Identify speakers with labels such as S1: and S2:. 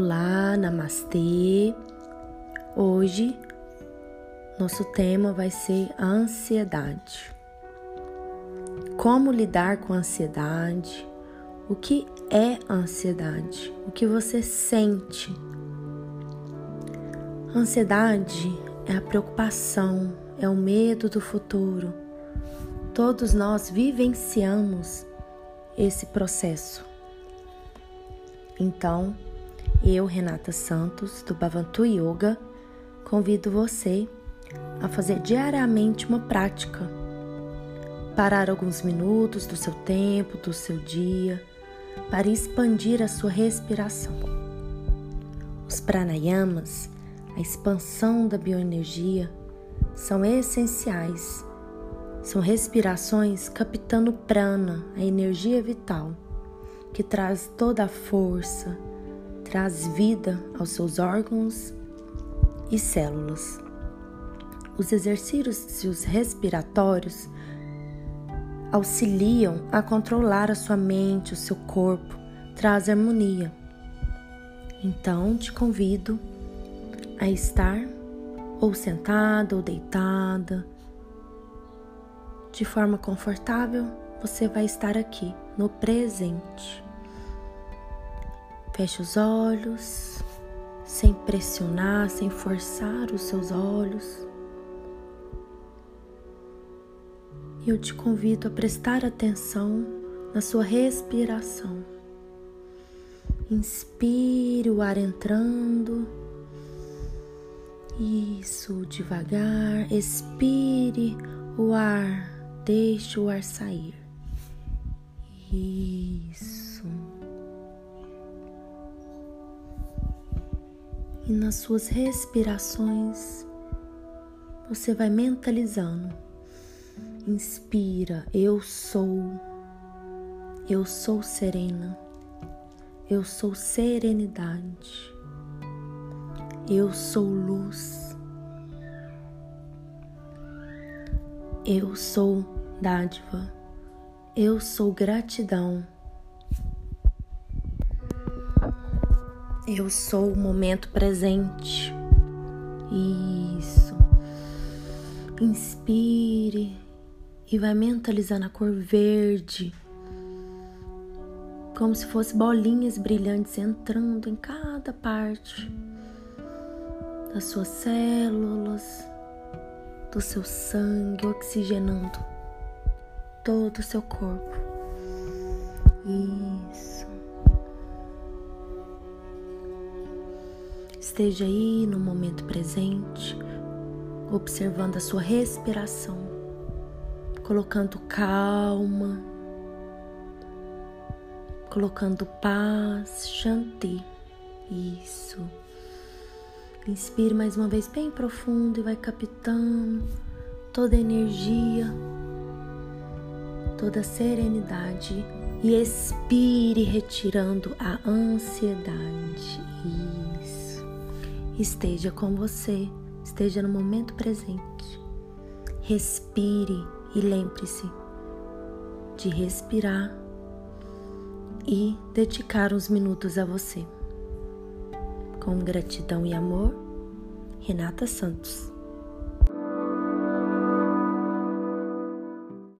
S1: Olá, namastê. Hoje nosso tema vai ser ansiedade. Como lidar com a ansiedade? O que é ansiedade? O que você sente? ansiedade é a preocupação, é o medo do futuro. Todos nós vivenciamos esse processo. Então, eu, Renata Santos, do Bhavantu Yoga, convido você a fazer diariamente uma prática. Parar alguns minutos do seu tempo, do seu dia, para expandir a sua respiração. Os pranayamas, a expansão da bioenergia, são essenciais. São respirações captando prana, a energia vital, que traz toda a força, traz vida aos seus órgãos e células. Os exercícios respiratórios auxiliam a controlar a sua mente, o seu corpo, traz harmonia. Então te convido a estar ou sentada ou deitada, de forma confortável, você vai estar aqui no presente. Feche os olhos, sem pressionar, sem forçar os seus olhos. E eu te convido a prestar atenção na sua respiração. Inspire o ar entrando. Isso, devagar. Expire o ar. Deixe o ar sair. Isso. E nas suas respirações, você vai mentalizando. Inspira, eu sou. Eu sou serena. Eu sou serenidade. Eu sou luz. Eu sou dádiva. Eu sou gratidão. Eu sou o momento presente. Isso. Inspire e vai mentalizando a cor verde, como se fosse bolinhas brilhantes entrando em cada parte das suas células, do seu sangue, oxigenando todo o seu corpo. Isso. Esteja aí no momento presente, observando a sua respiração, colocando calma, colocando paz, shanti. Isso. Inspire mais uma vez bem profundo e vai captando toda a energia, toda a serenidade e expire retirando a ansiedade. Isso esteja com você, esteja no momento presente. Respire e lembre-se de respirar e dedicar uns minutos a você. Com gratidão e amor, Renata Santos.